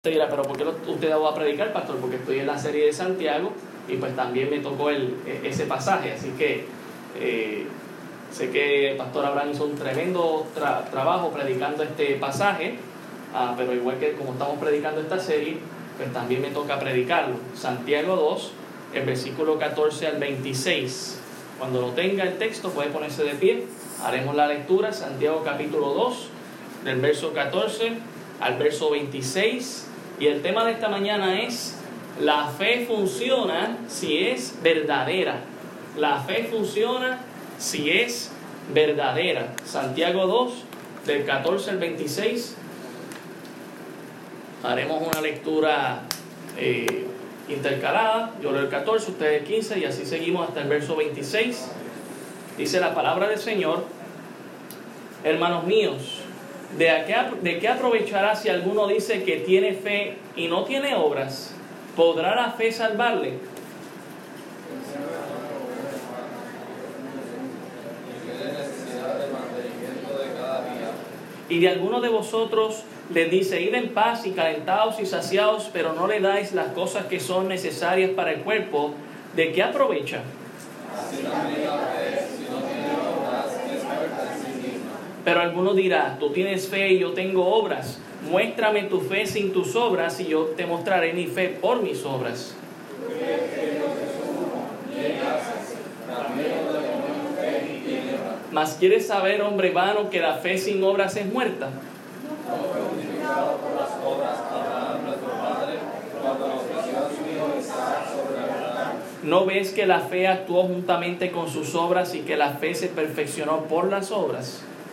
Pero ¿por qué usted va a predicar, pastor? Porque estoy en la serie de Santiago y pues también me tocó el, e, ese pasaje. Así que eh, sé que el pastor Abraham hizo un tremendo trabajo predicando este pasaje, ah, pero igual que como estamos predicando esta serie, pues también me toca predicarlo. Santiago 2, el versículo 14 al 26. Cuando lo tenga el texto puede ponerse de pie. Haremos la lectura, Santiago capítulo 2, del verso 14 al verso 26 y el tema de esta mañana es, la fe funciona si es verdadera. La fe funciona si es verdadera. Santiago 2, del 14 al 26. Haremos una lectura eh, intercalada. Yo leo el 14, ustedes el 15 y así seguimos hasta el verso 26. Dice la palabra del Señor, hermanos míos, ¿De qué, ¿De qué aprovechará si alguno dice que tiene fe y no tiene obras? ¿Podrá la fe salvarle? Y de alguno de vosotros les dice, id en paz y calentados y saciados, pero no le dais las cosas que son necesarias para el cuerpo, ¿de qué aprovecha? Pero alguno dirá, tú tienes fe y yo tengo obras. Muéstrame tu fe sin tus obras y yo te mostraré mi fe por mis obras. Mas quieres saber, hombre vano, que la fe sin obras es muerta. ¿No ves que la fe actuó juntamente con sus obras y que la fe se perfeccionó por las obras?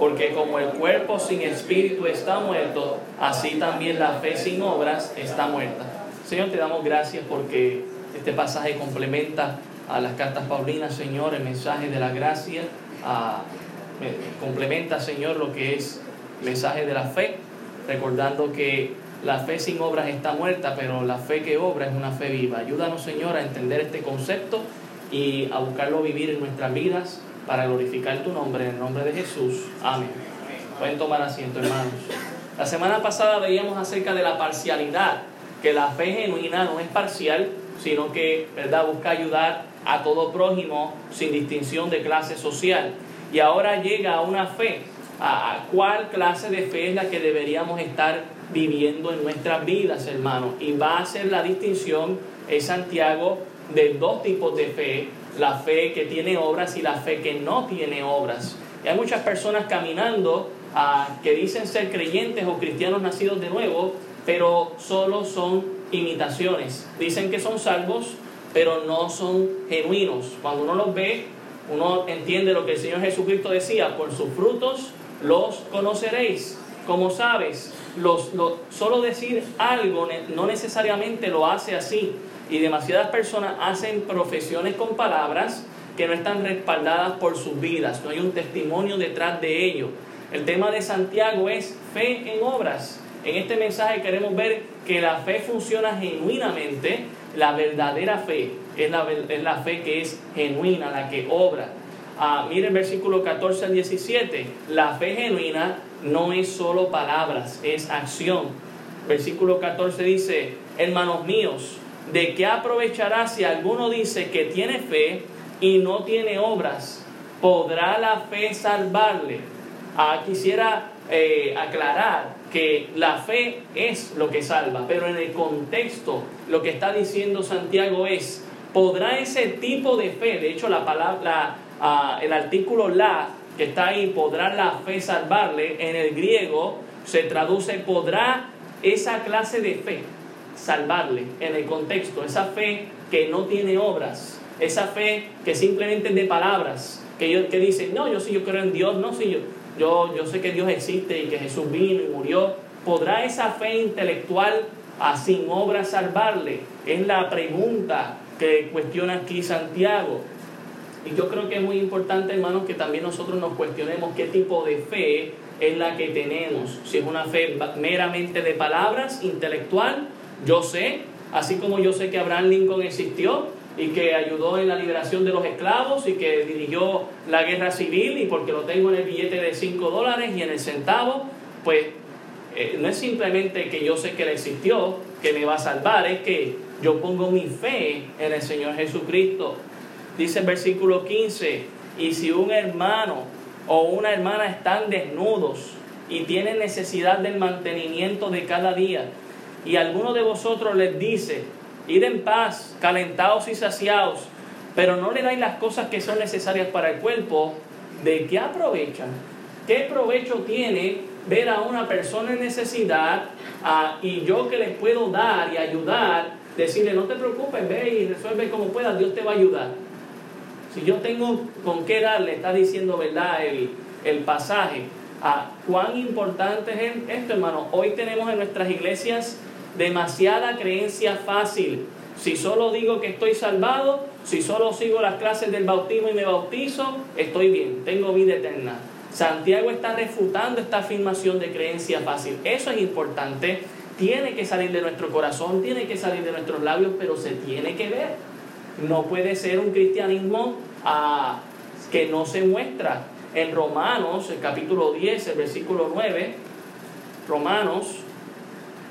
Porque como el cuerpo sin espíritu está muerto, así también la fe sin obras está muerta. Señor, te damos gracias porque este pasaje complementa a las cartas paulinas, Señor, el mensaje de la gracia, complementa, Señor, lo que es el mensaje de la fe, recordando que la fe sin obras está muerta, pero la fe que obra es una fe viva. Ayúdanos, Señor, a entender este concepto y a buscarlo vivir en nuestras vidas para glorificar tu nombre, en el nombre de Jesús. Amén. Pueden tomar asiento, hermanos. La semana pasada veíamos acerca de la parcialidad, que la fe genuina no es parcial, sino que, ¿verdad?, busca ayudar a todo prójimo sin distinción de clase social. Y ahora llega a una fe. ¿A cuál clase de fe es la que deberíamos estar viviendo en nuestras vidas, hermanos? Y va a ser la distinción en Santiago de dos tipos de fe la fe que tiene obras y la fe que no tiene obras. Y hay muchas personas caminando ah, que dicen ser creyentes o cristianos nacidos de nuevo, pero solo son imitaciones. Dicen que son salvos, pero no son genuinos. Cuando uno los ve, uno entiende lo que el Señor Jesucristo decía, por sus frutos los conoceréis. Como sabes, los, solo decir algo no necesariamente lo hace así. Y demasiadas personas hacen profesiones con palabras que no están respaldadas por sus vidas, no hay un testimonio detrás de ello. El tema de Santiago es fe en obras. En este mensaje queremos ver que la fe funciona genuinamente, la verdadera fe es la, es la fe que es genuina, la que obra. Ah, miren versículo 14 al 17, la fe genuina no es solo palabras, es acción. Versículo 14 dice, hermanos míos, ¿de qué aprovechará si alguno dice que tiene fe y no tiene obras? ¿Podrá la fe salvarle? Ah, quisiera eh, aclarar que la fe es lo que salva, pero en el contexto lo que está diciendo Santiago es, ¿podrá ese tipo de fe, de hecho la palabra, ah, el artículo la que está ahí, podrá la fe salvarle, en el griego se traduce, ¿podrá esa clase de fe? Salvarle en el contexto, esa fe que no tiene obras, esa fe que simplemente es de palabras, que, yo, que dicen, no, yo sí, yo creo en Dios, no, sí, yo, yo, sé que Dios existe y que Jesús vino y murió, ¿podrá esa fe intelectual a sin obras salvarle? Es la pregunta que cuestiona aquí Santiago. Y yo creo que es muy importante, hermanos, que también nosotros nos cuestionemos qué tipo de fe es la que tenemos. Si es una fe meramente de palabras, intelectual, yo sé, así como yo sé que Abraham Lincoln existió y que ayudó en la liberación de los esclavos y que dirigió la guerra civil y porque lo tengo en el billete de 5 dólares y en el centavo, pues eh, no es simplemente que yo sé que él existió, que me va a salvar, es que yo pongo mi fe en el Señor Jesucristo. Dice el versículo 15, y si un hermano o una hermana están desnudos y tienen necesidad del mantenimiento de cada día, y alguno de vosotros les dice, id en paz, calentados y saciados, pero no le dais las cosas que son necesarias para el cuerpo, ¿de qué aprovechan? ¿Qué provecho tiene ver a una persona en necesidad y yo que les puedo dar y ayudar, decirle, no te preocupes, ve y resuelve como puedas, Dios te va a ayudar? Si yo tengo con qué darle, está diciendo, ¿verdad? El, el pasaje. a ¿Cuán importante es esto, hermano? Hoy tenemos en nuestras iglesias demasiada creencia fácil. Si solo digo que estoy salvado, si solo sigo las clases del bautismo y me bautizo, estoy bien, tengo vida eterna. Santiago está refutando esta afirmación de creencia fácil. Eso es importante. Tiene que salir de nuestro corazón, tiene que salir de nuestros labios, pero se tiene que ver. No puede ser un cristianismo ah, que no se muestra. En Romanos, el capítulo 10, el versículo 9, Romanos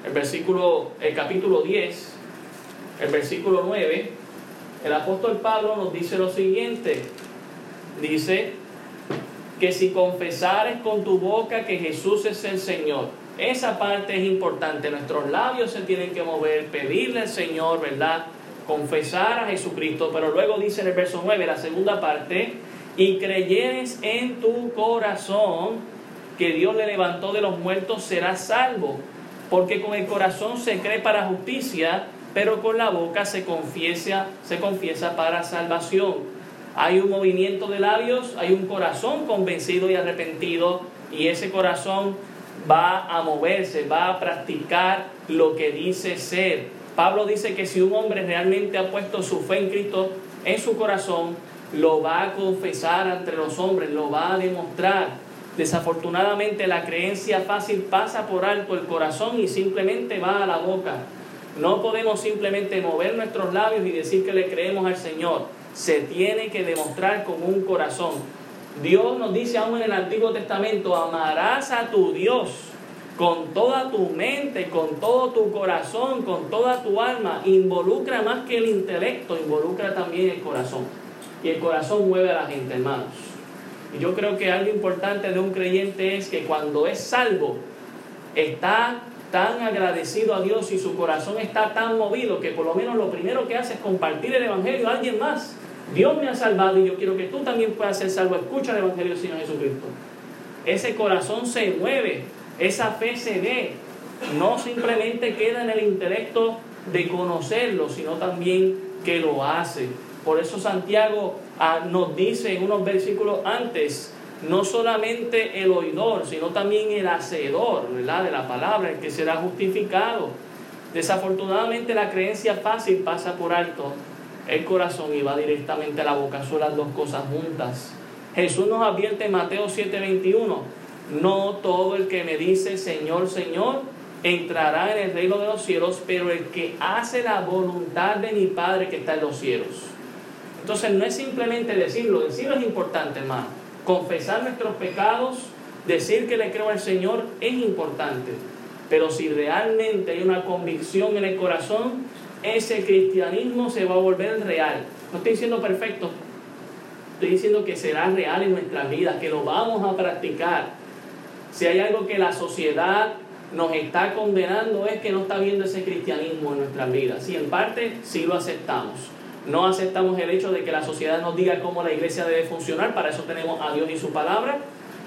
el versículo, el capítulo 10, el versículo 9, el apóstol Pablo nos dice lo siguiente. Dice que si confesares con tu boca que Jesús es el Señor, esa parte es importante. Nuestros labios se tienen que mover, pedirle al Señor, ¿verdad? Confesar a Jesucristo. Pero luego dice en el verso 9, la segunda parte, y creyeres en tu corazón que Dios le levantó de los muertos, serás salvo porque con el corazón se cree para justicia, pero con la boca se confiesa, se confiesa para salvación. Hay un movimiento de labios, hay un corazón convencido y arrepentido, y ese corazón va a moverse, va a practicar lo que dice ser. Pablo dice que si un hombre realmente ha puesto su fe en Cristo en su corazón, lo va a confesar entre los hombres, lo va a demostrar. Desafortunadamente la creencia fácil pasa por alto el corazón y simplemente va a la boca. No podemos simplemente mover nuestros labios y decir que le creemos al Señor. Se tiene que demostrar con un corazón. Dios nos dice aún en el Antiguo Testamento, amarás a tu Dios con toda tu mente, con todo tu corazón, con toda tu alma. Involucra más que el intelecto, involucra también el corazón. Y el corazón mueve a la gente, hermanos. Y yo creo que algo importante de un creyente es que cuando es salvo, está tan agradecido a Dios y su corazón está tan movido que por lo menos lo primero que hace es compartir el Evangelio a alguien más. Dios me ha salvado y yo quiero que tú también puedas ser salvo. Escucha el Evangelio del Señor Jesucristo. Ese corazón se mueve, esa fe se ve. No simplemente queda en el intelecto de conocerlo, sino también que lo hace. Por eso Santiago ah, nos dice en unos versículos antes, no solamente el oidor, sino también el hacedor de la palabra, el que será justificado. Desafortunadamente la creencia fácil pasa por alto el corazón y va directamente a la boca, son las dos cosas juntas. Jesús nos advierte en Mateo 7:21, no todo el que me dice Señor, Señor, entrará en el reino de los cielos, pero el que hace la voluntad de mi Padre que está en los cielos. Entonces no es simplemente decirlo, decirlo es importante, hermano. Confesar nuestros pecados, decir que le creo al Señor es importante. Pero si realmente hay una convicción en el corazón, ese cristianismo se va a volver real. No estoy diciendo perfecto, estoy diciendo que será real en nuestras vidas, que lo vamos a practicar. Si hay algo que la sociedad nos está condenando es que no está viendo ese cristianismo en nuestras vidas. Y en parte sí lo aceptamos. No aceptamos el hecho de que la sociedad nos diga cómo la iglesia debe funcionar, para eso tenemos a Dios y su palabra,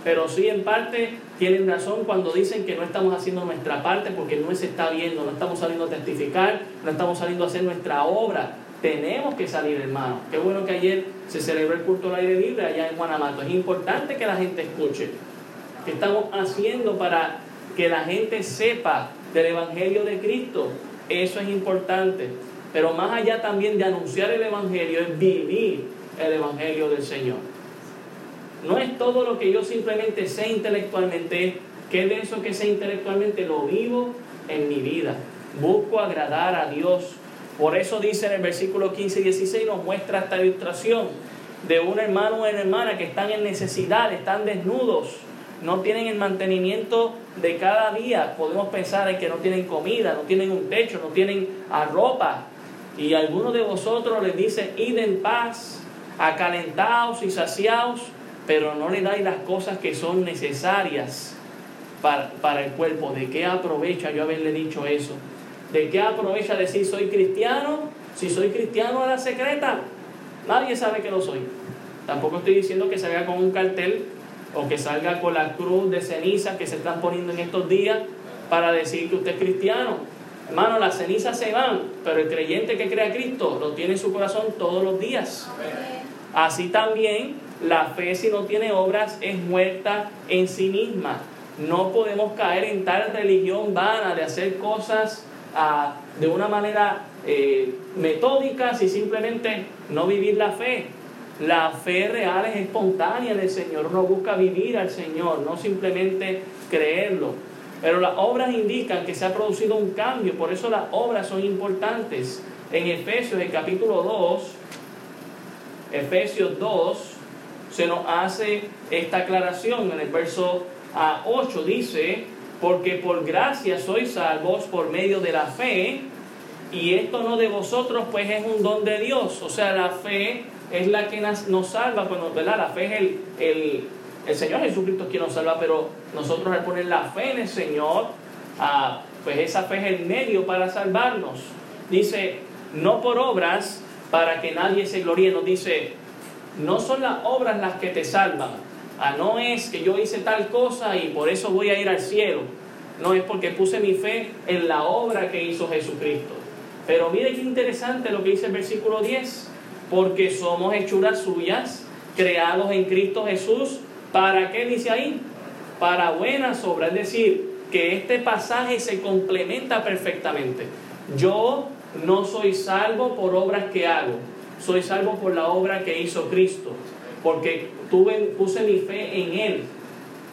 pero sí en parte tienen razón cuando dicen que no estamos haciendo nuestra parte porque no se está viendo, no estamos saliendo a testificar, no estamos saliendo a hacer nuestra obra. Tenemos que salir, hermano. Qué bueno que ayer se celebró el culto al aire libre allá en Guanamato. Es importante que la gente escuche. ¿Qué estamos haciendo para que la gente sepa del Evangelio de Cristo? Eso es importante. Pero más allá también de anunciar el Evangelio es vivir el Evangelio del Señor. No es todo lo que yo simplemente sé intelectualmente, que de eso que sé intelectualmente lo vivo en mi vida. Busco agradar a Dios. Por eso dice en el versículo 15 y 16, nos muestra esta ilustración de un hermano o una hermana que están en necesidad, están desnudos, no tienen el mantenimiento de cada día. Podemos pensar en que no tienen comida, no tienen un techo, no tienen ropa. Y algunos de vosotros les dice, id en paz, acalentaos y saciaos, pero no le dais las cosas que son necesarias para, para el cuerpo. ¿De qué aprovecha yo haberle dicho eso? ¿De qué aprovecha decir soy cristiano? Si soy cristiano a la secreta, nadie sabe que lo soy. Tampoco estoy diciendo que salga con un cartel o que salga con la cruz de ceniza que se están poniendo en estos días para decir que usted es cristiano. Hermano, las cenizas se van, pero el creyente que crea a Cristo lo tiene en su corazón todos los días. Así también la fe si no tiene obras es muerta en sí misma. No podemos caer en tal religión vana de hacer cosas ah, de una manera eh, metódica si simplemente no vivir la fe. La fe real es espontánea del Señor. Uno busca vivir al Señor, no simplemente creerlo. Pero las obras indican que se ha producido un cambio, por eso las obras son importantes. En Efesios, el capítulo 2, Efesios 2, se nos hace esta aclaración. En el verso 8 dice, porque por gracia sois salvos por medio de la fe, y esto no de vosotros, pues es un don de Dios. O sea, la fe es la que nos salva, cuando, ¿verdad? La fe es el, el, el Señor Jesucristo quien nos salva, pero nosotros al poner la fe en el Señor, ah, pues esa fe es el medio para salvarnos. Dice, no por obras para que nadie se gloríe, nos dice, no son las obras las que te salvan. Ah, no es que yo hice tal cosa y por eso voy a ir al cielo. No es porque puse mi fe en la obra que hizo Jesucristo. Pero mire qué interesante lo que dice el versículo 10 porque somos hechuras suyas, creados en Cristo Jesús. ¿Para qué dice ahí? Para buenas obras. Es decir, que este pasaje se complementa perfectamente. Yo no soy salvo por obras que hago, soy salvo por la obra que hizo Cristo, porque tuve, puse mi fe en Él.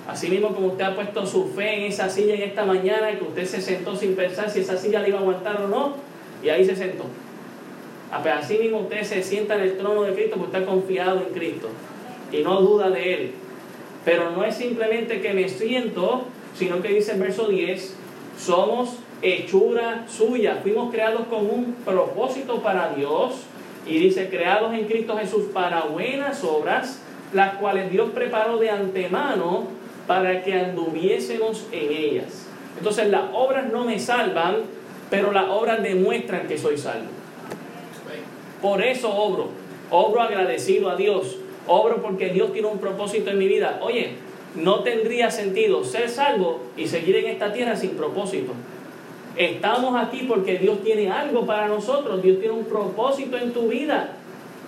Así mismo como usted ha puesto su fe en esa silla en esta mañana, que usted se sentó sin pensar si esa silla le iba a aguantar o no, y ahí se sentó. Así mismo usted se sienta en el trono de Cristo porque está confiado en Cristo y no duda de Él. Pero no es simplemente que me siento, sino que dice el verso 10, somos hechura suya, fuimos creados con un propósito para Dios y dice, creados en Cristo Jesús para buenas obras, las cuales Dios preparó de antemano para que anduviésemos en ellas. Entonces las obras no me salvan, pero las obras demuestran que soy salvo. Por eso obro. Obro agradecido a Dios. Obro porque Dios tiene un propósito en mi vida. Oye, no tendría sentido ser salvo y seguir en esta tierra sin propósito. Estamos aquí porque Dios tiene algo para nosotros. Dios tiene un propósito en tu vida.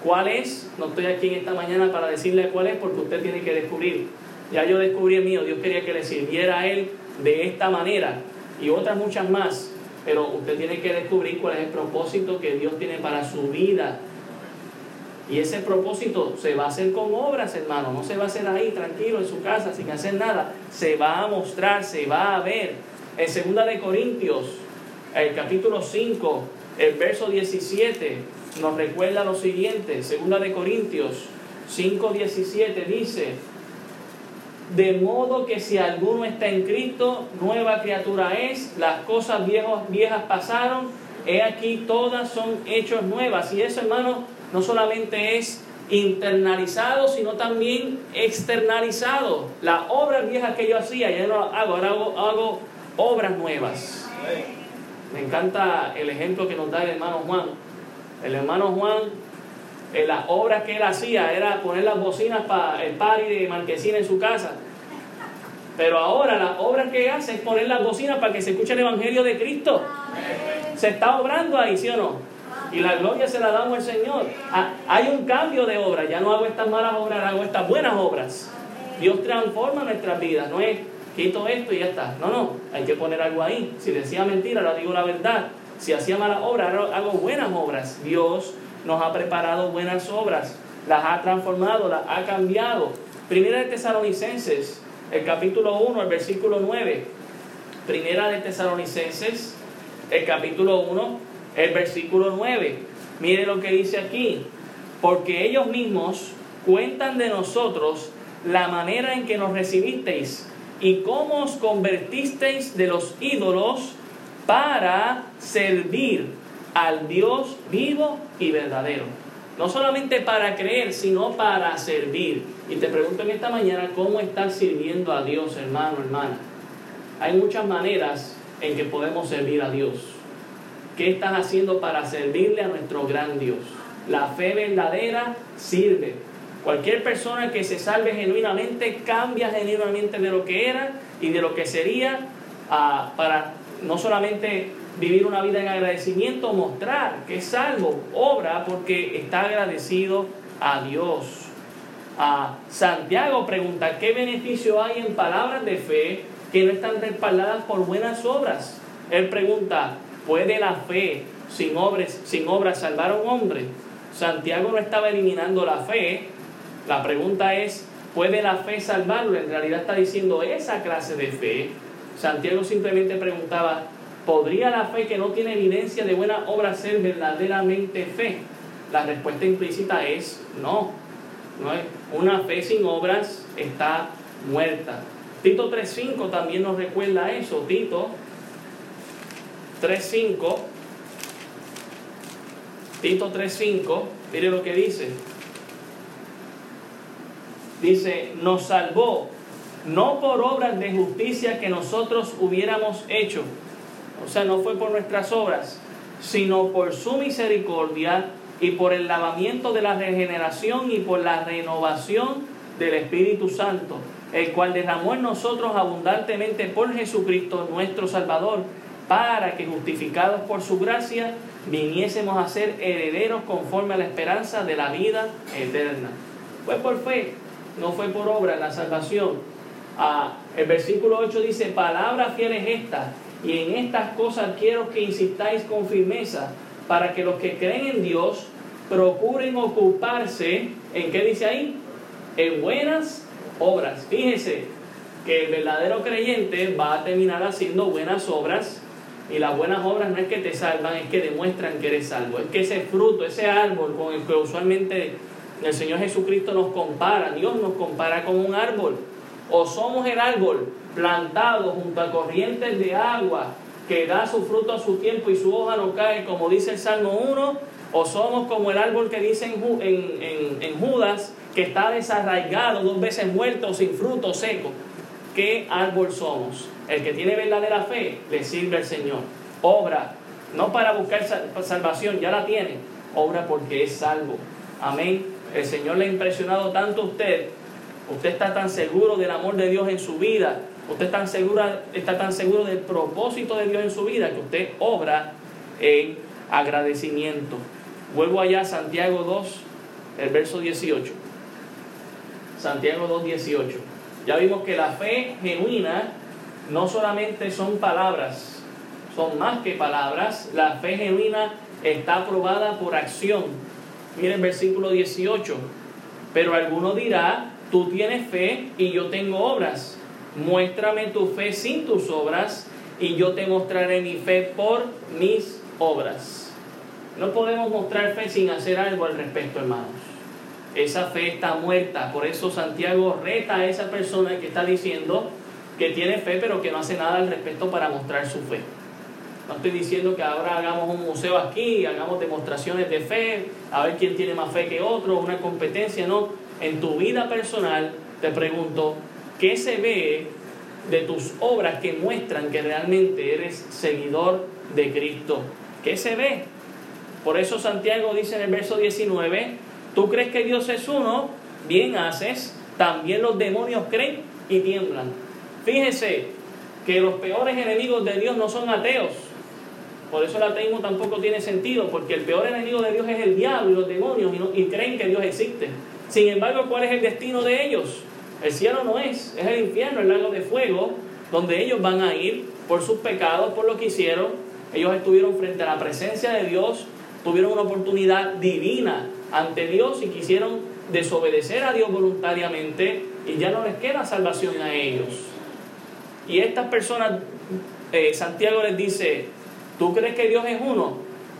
¿Cuál es? No estoy aquí en esta mañana para decirle cuál es porque usted tiene que descubrir. Ya yo descubrí el mío. Dios quería que le sirviera a Él de esta manera y otras muchas más. Pero usted tiene que descubrir cuál es el propósito que Dios tiene para su vida. Y ese propósito se va a hacer con obras, hermano. No se va a hacer ahí tranquilo en su casa sin hacer nada. Se va a mostrar, se va a ver. En segunda de Corintios, el capítulo 5, el verso 17, nos recuerda lo siguiente. Segunda de Corintios 5, 17 dice, de modo que si alguno está en Cristo, nueva criatura es, las cosas viejas, viejas pasaron, he aquí todas son hechos nuevas. Y eso, hermano, no solamente es internalizado, sino también externalizado. Las obras viejas que yo hacía, ya no las hago, ahora hago, obras nuevas. Me encanta el ejemplo que nos da el hermano Juan. El hermano Juan, en las obras que él hacía era poner las bocinas para el party de Marquesina en su casa. Pero ahora las obras que hace es poner las bocinas para que se escuche el Evangelio de Cristo. Se está obrando ahí, ¿sí o no? Y la gloria se la damos al Señor. Ah, hay un cambio de obra. Ya no hago estas malas obras, hago estas buenas obras. Dios transforma nuestras vidas. No es quito esto y ya está. No, no. Hay que poner algo ahí. Si decía mentira, ahora digo la verdad. Si hacía malas obras, ahora hago buenas obras. Dios nos ha preparado buenas obras, las ha transformado, las ha cambiado. Primera de Tesalonicenses, el capítulo 1, el versículo 9. Primera de Tesalonicenses, el capítulo 1, el versículo 9. Mire lo que dice aquí. Porque ellos mismos cuentan de nosotros la manera en que nos recibisteis y cómo os convertisteis de los ídolos para servir al Dios vivo y verdadero. No solamente para creer, sino para servir. Y te pregunto en esta mañana, ¿cómo estás sirviendo a Dios, hermano, hermana? Hay muchas maneras en que podemos servir a Dios. ¿Qué estás haciendo para servirle a nuestro gran Dios? La fe verdadera sirve. Cualquier persona que se salve genuinamente cambia genuinamente de lo que era y de lo que sería ah, para no solamente vivir una vida en agradecimiento, mostrar que es salvo, obra porque está agradecido a Dios. A Santiago pregunta, ¿qué beneficio hay en palabras de fe que no están respaldadas por buenas obras? Él pregunta, ¿puede la fe sin obras, sin obras salvar a un hombre? Santiago no estaba eliminando la fe. La pregunta es, ¿puede la fe salvarlo? En realidad está diciendo esa clase de fe. Santiago simplemente preguntaba, ¿podría la fe que no tiene evidencia de buena obra ser verdaderamente fe? La respuesta implícita es no. no. Una fe sin obras está muerta. Tito 3.5 también nos recuerda eso. Tito 3.5 Tito 3.5, mire lo que dice. Dice, nos salvó no por obras de justicia que nosotros hubiéramos hecho, o sea, no fue por nuestras obras, sino por su misericordia y por el lavamiento de la regeneración y por la renovación del Espíritu Santo, el cual derramó en nosotros abundantemente por Jesucristo nuestro Salvador, para que justificados por su gracia viniésemos a ser herederos conforme a la esperanza de la vida eterna. Fue por fe, no fue por obra la salvación. Ah, el versículo 8 dice, palabra fiel es esta, y en estas cosas quiero que insistáis con firmeza, para que los que creen en Dios procuren ocuparse, ¿en qué dice ahí? En buenas obras. Fíjese que el verdadero creyente va a terminar haciendo buenas obras y las buenas obras no es que te salvan, es que demuestran que eres salvo. Es que ese fruto, ese árbol con el que usualmente el Señor Jesucristo nos compara, Dios nos compara con un árbol. O somos el árbol plantado junto a corrientes de agua que da su fruto a su tiempo y su hoja no cae, como dice el Salmo 1, o somos como el árbol que dice en, en, Judas, que está desarraigado, dos veces muerto, sin fruto, seco. ¿Qué árbol somos? El que tiene verdadera fe le sirve al Señor. Obra, no para buscar salvación, ya la tiene. Obra porque es salvo. Amén. El Señor le ha impresionado tanto a usted. Usted está tan seguro del amor de Dios en su vida. Usted está tan, está tan seguro del propósito de Dios en su vida que usted obra en agradecimiento. Vuelvo allá a Santiago 2, el verso 18. Santiago 2, 18. Ya vimos que la fe genuina no solamente son palabras, son más que palabras. La fe genuina está aprobada por acción. Miren versículo 18. Pero alguno dirá, tú tienes fe y yo tengo obras. Muéstrame tu fe sin tus obras y yo te mostraré mi fe por mis obras. No podemos mostrar fe sin hacer algo al respecto, hermanos. Esa fe está muerta. Por eso Santiago reta a esa persona que está diciendo, que tiene fe pero que no hace nada al respecto para mostrar su fe. No estoy diciendo que ahora hagamos un museo aquí, hagamos demostraciones de fe, a ver quién tiene más fe que otro, una competencia, no. En tu vida personal te pregunto, ¿qué se ve de tus obras que muestran que realmente eres seguidor de Cristo? ¿Qué se ve? Por eso Santiago dice en el verso 19, tú crees que Dios es uno, bien haces, también los demonios creen y tiemblan. Fíjese que los peores enemigos de Dios no son ateos. Por eso el ateísmo tampoco tiene sentido, porque el peor enemigo de Dios es el diablo y los demonios y, creen que Dios existe. Sin embargo, ¿cuál es el destino de ellos? El cielo no es, es el infierno, el lago de fuego, donde ellos van a ir por sus pecados, por lo que hicieron. Ellos estuvieron frente a la presencia de Dios, tuvieron una oportunidad divina ante Dios y quisieron desobedecer a Dios voluntariamente y ya no les queda salvación a ellos. Y estas personas, eh, Santiago les dice, ¿tú crees que Dios es uno?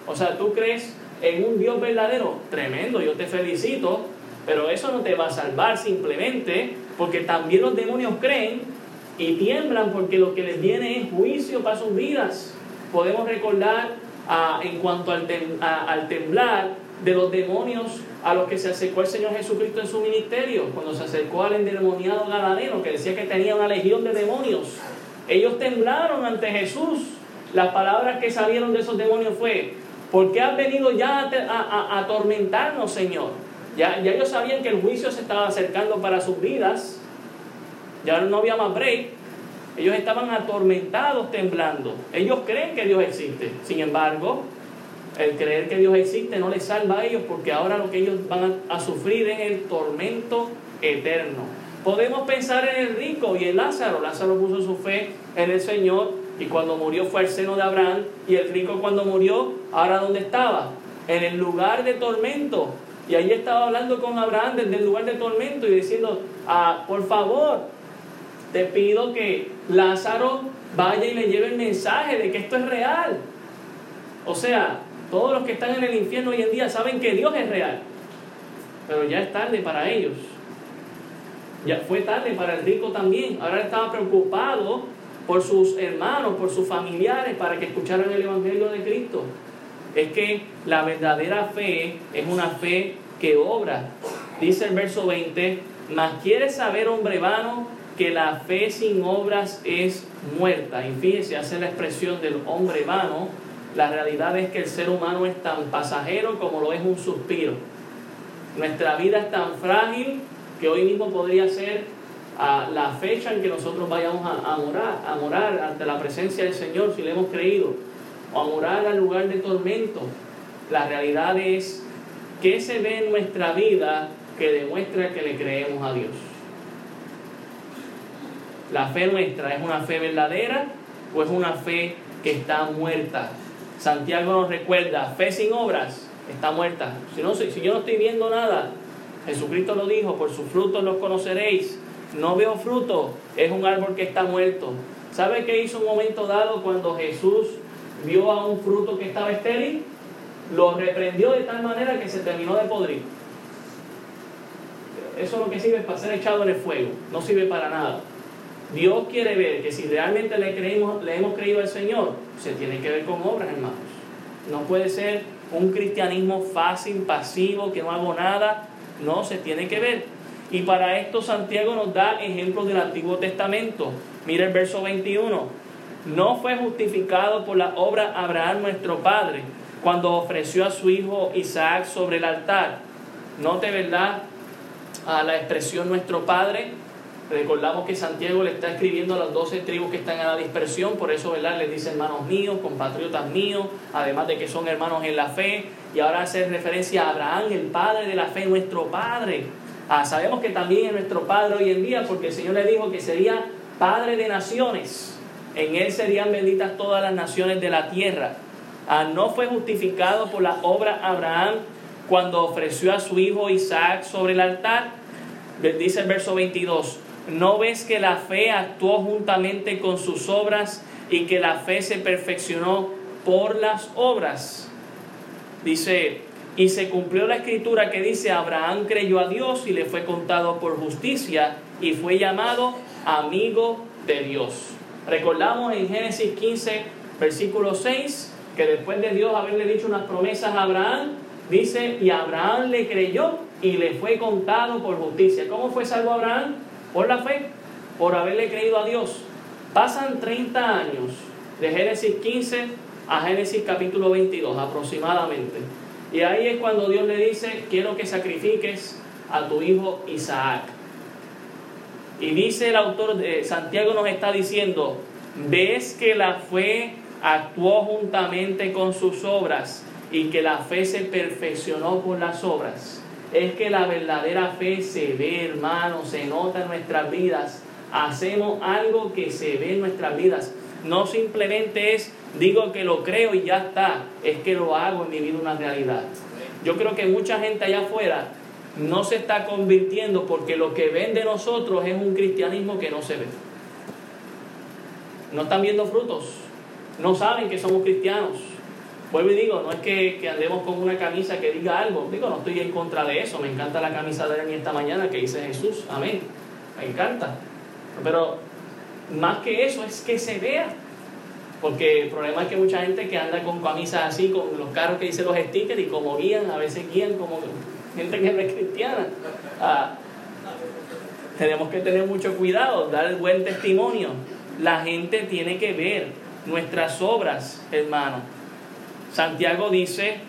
O sea, ¿tú crees en un Dios verdadero? Tremendo, yo te felicito, pero eso no te va a salvar simplemente porque también los demonios creen y tiemblan porque lo que les viene es juicio para sus vidas. Podemos recordar ah, en cuanto al, al temblar de los demonios a los que se acercó el Señor Jesucristo en su ministerio, cuando se acercó al endemoniado Galadeno, que decía que tenía una legión de demonios. Ellos temblaron ante Jesús. Las palabras que salieron de esos demonios fue, ¿por qué has venido ya a, atormentarnos, Señor? Ya, ya ellos sabían que el juicio se estaba acercando para sus vidas. Ya no había más break. Ellos estaban atormentados, temblando. Ellos creen que Dios existe. Sin embargo, el creer que Dios existe no les salva a ellos porque ahora lo que ellos van a, sufrir es el tormento eterno. Podemos pensar en el rico y en Lázaro. Lázaro puso su fe en el Señor y cuando murió fue al seno de Abraham y el rico cuando murió, ahora dónde estaba? En el lugar de tormento. Y ahí estaba hablando con Abraham desde el lugar de tormento y diciendo, ah, por favor, te pido que Lázaro vaya y le lleve el mensaje de que esto es real. O sea, todos los que están en el infierno hoy en día saben que Dios es real. Pero ya es tarde para ellos. Ya fue tarde para el rico también. Ahora estaba preocupado por sus hermanos, por sus familiares, para que escucharan el Evangelio de Cristo. Es que la verdadera fe es una fe que obra. Dice el verso 20, mas quieres saber, hombre vano, que la fe sin obras es muerta. Y fíjese, hace la expresión del hombre vano, la realidad es que el ser humano es tan pasajero como lo es un suspiro. Nuestra vida es tan frágil que hoy mismo podría ser ah, la fecha en que nosotros vayamos a, morar, a morar ante la presencia del Señor si le hemos creído, o a morar al lugar de tormento. La realidad es que se ve en nuestra vida que demuestra que le creemos a Dios. La fe nuestra es una fe verdadera o es una fe que está muerta. Santiago nos recuerda, fe sin obras está muerta. Si, no, si yo no estoy viendo nada, Jesucristo lo dijo, por sus frutos los conoceréis. No veo fruto, es un árbol que está muerto. ¿Sabe qué hizo un momento dado cuando Jesús vio a un fruto que estaba estéril? Lo reprendió de tal manera que se terminó de podrir. Eso es lo que sirve para ser echado en el fuego, no sirve para nada. Dios quiere ver que si realmente le, creímos, le hemos creído al Señor, se tiene que ver con obras, hermanos. No puede ser un cristianismo fácil, pasivo, que no hago nada. No, se tiene que ver. Y para esto Santiago nos da ejemplos del Antiguo Testamento. Mira el verso 21. No fue justificado por la obra Abraham nuestro padre cuando ofreció a su hijo Isaac sobre el altar. Note, ¿verdad? A la expresión nuestro padre Recordamos que Santiago le está escribiendo a las doce tribus que están en la dispersión, por eso ¿verdad? les dice hermanos míos, compatriotas míos, además de que son hermanos en la fe, y ahora hace referencia a Abraham, el padre de la fe, nuestro padre. Ah, sabemos que también es nuestro padre hoy en día, porque el Señor le dijo que sería padre de naciones. En él serían benditas todas las naciones de la tierra. Ah, no fue justificado por la obra Abraham cuando ofreció a su hijo Isaac sobre el altar. Dice el verso 22, ¿No ves que la fe actuó juntamente con sus obras y que la fe se perfeccionó por las obras? Dice, y se cumplió la escritura que dice, Abraham creyó a Dios y le fue contado por justicia y fue llamado amigo de Dios. Recordamos en Génesis 15, versículo 6, que después de Dios haberle dicho unas promesas a Abraham, dice, y Abraham le creyó y le fue contado por justicia. ¿Cómo fue salvo Abraham? Por la fe, por haberle creído a Dios. Pasan 30 años de Génesis 15 a Génesis capítulo 22 aproximadamente. Y ahí es cuando Dios le dice, quiero que sacrifiques a tu hijo Isaac. Y dice el autor de Santiago nos está diciendo, ves que la fe actuó juntamente con sus obras y que la fe se perfeccionó por las obras es que la verdadera fe se ve, hermano, se nota en nuestras vidas. Hacemos algo que se ve en nuestras vidas. no simplemente es digo que lo creo y ya está, es que lo hago en mi vida una realidad. Yo creo que mucha gente allá afuera no se está convirtiendo porque lo que ven de nosotros es un cristianismo que no se ve. No están viendo frutos, no saben que somos cristianos. Vuelvo y digo, no es que, andemos con una camisa que diga algo, digo, no estoy en contra de eso, me encanta la camisa de Ernie esta mañana que dice Jesús, amén, me encanta. Pero más que eso es que se vea, porque el problema es que mucha gente que anda con camisas así, con los carros que dicen los stickers y como guían, a veces guían como gente que no es cristiana. Ah, tenemos que tener mucho cuidado, dar el buen testimonio. La gente tiene que ver nuestras obras, hermano. Santiago dice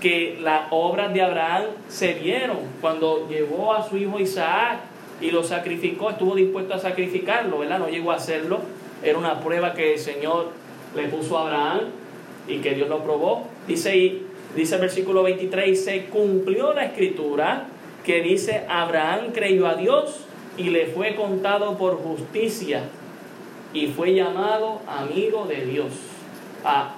que las obras de Abraham se vieron cuando llevó a su hijo Isaac y lo sacrificó, estuvo dispuesto a sacrificarlo, ¿verdad? No llegó a hacerlo. Era una prueba que el Señor le puso a Abraham y que Dios lo probó. Dice, dice el versículo 23, se cumplió la escritura que dice, Abraham creyó a Dios y le fue contado por justicia y fue llamado amigo de Dios. A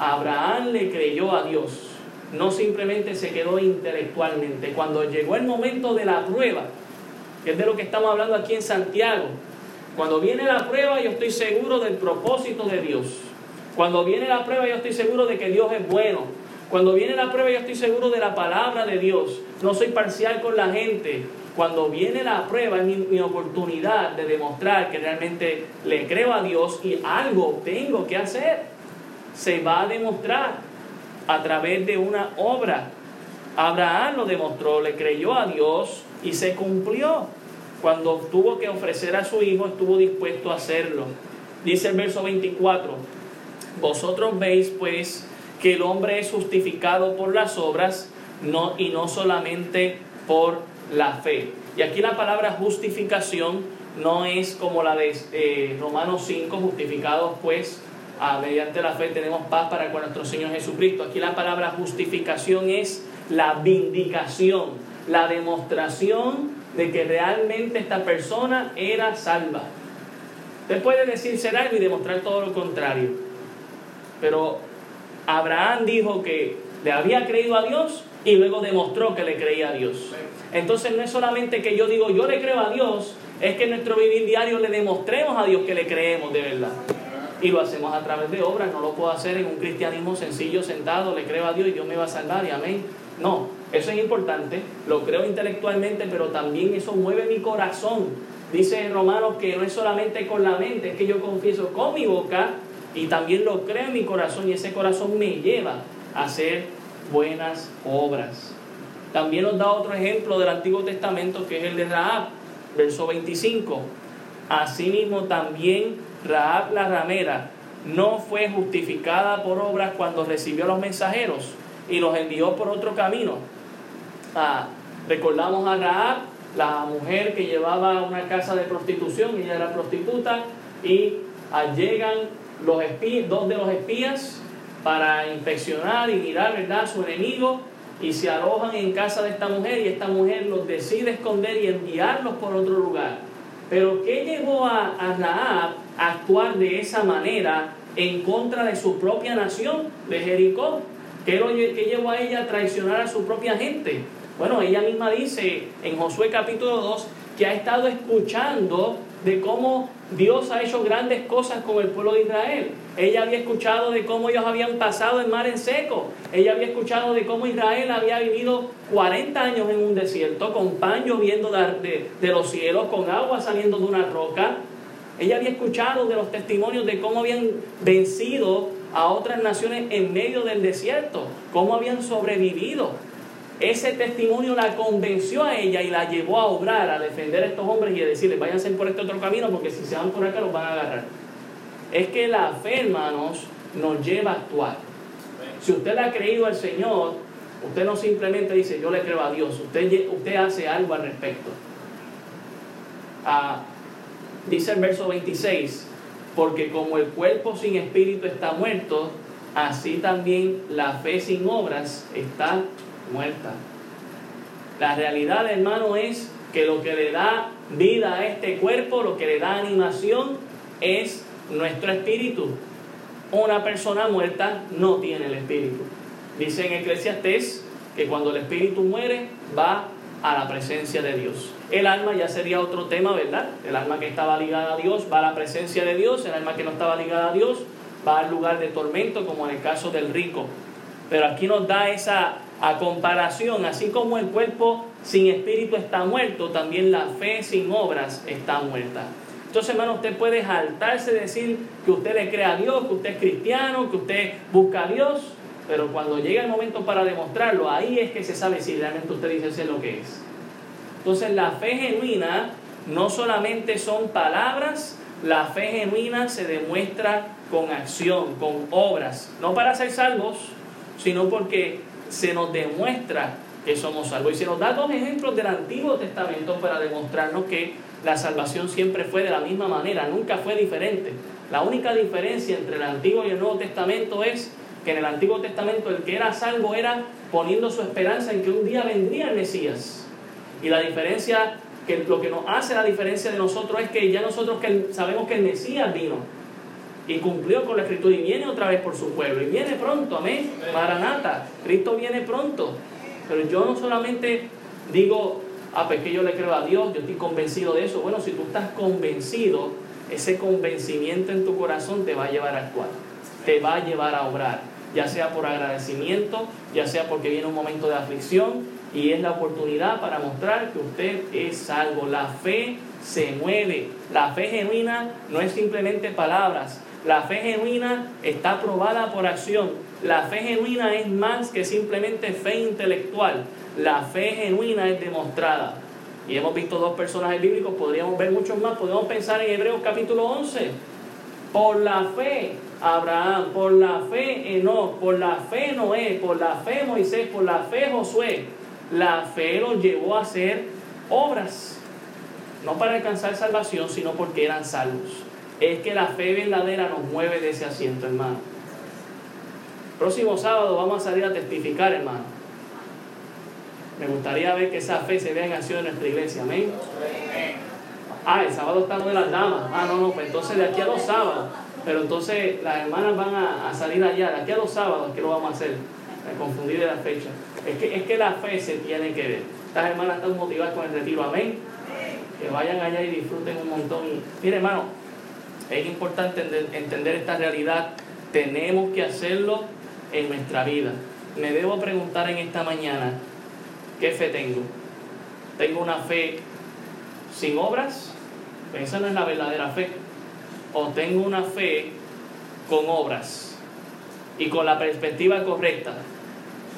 Abraham le creyó a Dios, no simplemente se quedó intelectualmente. Cuando llegó el momento de la prueba, que es de lo que estamos hablando aquí en Santiago, cuando viene la prueba yo estoy seguro del propósito de Dios. Cuando viene la prueba yo estoy seguro de que Dios es bueno. Cuando viene la prueba yo estoy seguro de la palabra de Dios. No soy parcial con la gente. Cuando viene la prueba es mi, oportunidad de demostrar que realmente le creo a Dios y algo tengo que hacer. Se va a demostrar a través de una obra. Abraham lo demostró, le creyó a Dios y se cumplió. Cuando tuvo que ofrecer a su hijo, estuvo dispuesto a hacerlo. Dice el verso 24, vosotros veis pues que el hombre es justificado por las obras no, y no solamente por la fe. Y aquí la palabra justificación no es como la de eh, Romanos 5, justificados pues mediante la fe tenemos paz para con nuestro Señor Jesucristo. Aquí la palabra justificación es la vindicación, la demostración de que realmente esta persona era salva. Usted puede decir ser algo y demostrar todo lo contrario. Pero Abraham dijo que le había creído a Dios y luego demostró que le creía a Dios. Entonces no es solamente que yo digo yo le creo a Dios, es que en nuestro vivir diario le demostremos a Dios que le creemos de verdad. Y lo hacemos a través de obras, no lo puedo hacer en un cristianismo sencillo, sentado, le creo a Dios y Dios me va a salvar y amén. No, eso es importante, lo creo intelectualmente, pero también eso mueve mi corazón. Dice en Romanos que no es solamente con la mente, es que yo confieso con mi boca y también lo creo en mi corazón y ese corazón me lleva a hacer buenas obras. También nos da otro ejemplo del Antiguo Testamento que es el de Raab, verso 25. Asimismo también Raab la ramera no fue justificada por obras cuando recibió a los mensajeros y los envió por otro camino. Ah, recordamos a Raab, la mujer que llevaba una casa de prostitución, ella era prostituta, y llegan los dos de los espías para inspeccionar y mirar ¿verdad? su enemigo y se alojan en casa de esta mujer y esta mujer los decide esconder y enviarlos por otro lugar. Pero ¿qué llevó a, a Raab a actuar de esa manera en contra de su propia nación, de Jericó? ¿Qué, lo, qué llevó a ella a traicionar a su propia gente? Bueno, ella misma dice en Josué capítulo 2 que ha estado escuchando de cómo Dios ha hecho grandes cosas con el pueblo de Israel. Ella había escuchado de cómo ellos habían pasado el mar en seco. Ella había escuchado de cómo Israel había vivido 40 años en un desierto, con pan lloviendo de, de, los cielos, con agua saliendo de una roca. Ella había escuchado de los testimonios de cómo habían vencido a otras naciones en medio del desierto, cómo habían sobrevivido. Ese testimonio la convenció a ella y la llevó a obrar, a defender a estos hombres y a decirles, váyanse por este otro camino porque si se van por acá los van a agarrar. Es que la fe, hermanos, nos lleva a actuar. Si usted le ha creído al Señor, usted no simplemente dice, yo le creo a Dios, usted, usted hace algo al respecto. Ah, dice el verso 26, porque como el cuerpo sin espíritu está muerto, así también la fe sin obras está muerta. La realidad, hermano, es que lo que le da vida a este cuerpo, lo que le da animación, es nuestro espíritu. Una persona muerta no tiene el espíritu. Dice en Eclesiastés que cuando el espíritu muere va a la presencia de Dios. El alma ya sería otro tema, ¿verdad? El alma que estaba ligada a Dios va a la presencia de Dios, el alma que no estaba ligada a Dios va al lugar de tormento, como en el caso del rico. Pero aquí nos da esa a comparación, así como el cuerpo sin espíritu está muerto, también la fe sin obras está muerta. Entonces, hermano, usted puede saltarse de decir que usted le cree a Dios, que usted es cristiano, que usted busca a Dios, pero cuando llega el momento para demostrarlo, ahí es que se sabe si realmente usted dice ser lo que es. Entonces, la fe genuina no solamente son palabras, la fe genuina se demuestra con acción, con obras, no para ser salvos, sino porque se nos demuestra que somos salvos. Y se nos da dos ejemplos del Antiguo Testamento para demostrarnos que la salvación siempre fue de la misma manera, nunca fue diferente. La única diferencia entre el Antiguo y el Nuevo Testamento es que en el Antiguo Testamento el que era salvo era poniendo su esperanza en que un día vendría el Mesías. Y la diferencia, que lo que nos hace la diferencia de nosotros es que ya nosotros que sabemos que el Mesías vino y cumplió con la escritura y viene otra vez por su pueblo y viene pronto, amén. Maranata, Cristo viene pronto. Pero yo no solamente digo, ah, pues que yo le creo a Dios, yo estoy convencido de eso. Bueno, si tú estás convencido, ese convencimiento en tu corazón te va a llevar a actuar, te va a llevar a obrar, ya sea por agradecimiento, ya sea porque viene un momento de aflicción y es la oportunidad para mostrar que usted es salvo. La fe se mueve, la fe genuina no es simplemente palabras, la fe genuina está probada por acción. La fe genuina es más que simplemente fe intelectual. La fe genuina es demostrada. Y hemos visto dos personajes bíblicos, podríamos ver muchos más. Podemos pensar en Hebreos capítulo 11. Por la fe Abraham, por la fe Enoch, por la fe Noé, por la fe Moisés, por la fe Josué. La fe los llevó a hacer obras. No para alcanzar salvación, sino porque eran salvos es que la fe verdadera nos mueve de ese asiento, hermano. Próximo sábado vamos a salir a testificar, hermano. Me gustaría ver que esa fe se vea en acción en nuestra iglesia, amén. Ah, el sábado estamos de las damas. Ah, no, no, pues entonces de aquí a dos sábados. Pero entonces las hermanas van a, salir allá, de aquí a dos sábados, ¿qué lo vamos a hacer? Me confundí de la fecha. Es que, es que la fe se tiene que ver. Estas hermanas están motivadas con el retiro, amén. Que vayan allá y disfruten un montón. mire, hermano, es importante entender esta realidad. Tenemos que hacerlo en nuestra vida. Me debo preguntar en esta mañana, ¿qué fe tengo? ¿Tengo una fe sin obras? Esa no es la verdadera fe. ¿O tengo una fe con obras? Y con la perspectiva correcta.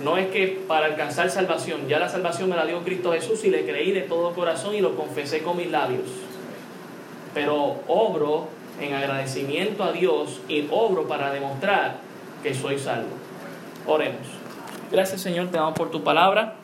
No es que para alcanzar salvación, ya la salvación me la dio Cristo Jesús y le creí de todo corazón y lo confesé con mis labios. Pero obro en agradecimiento a Dios y obro para demostrar que soy salvo. Oremos. Gracias Señor, te damos por tu palabra.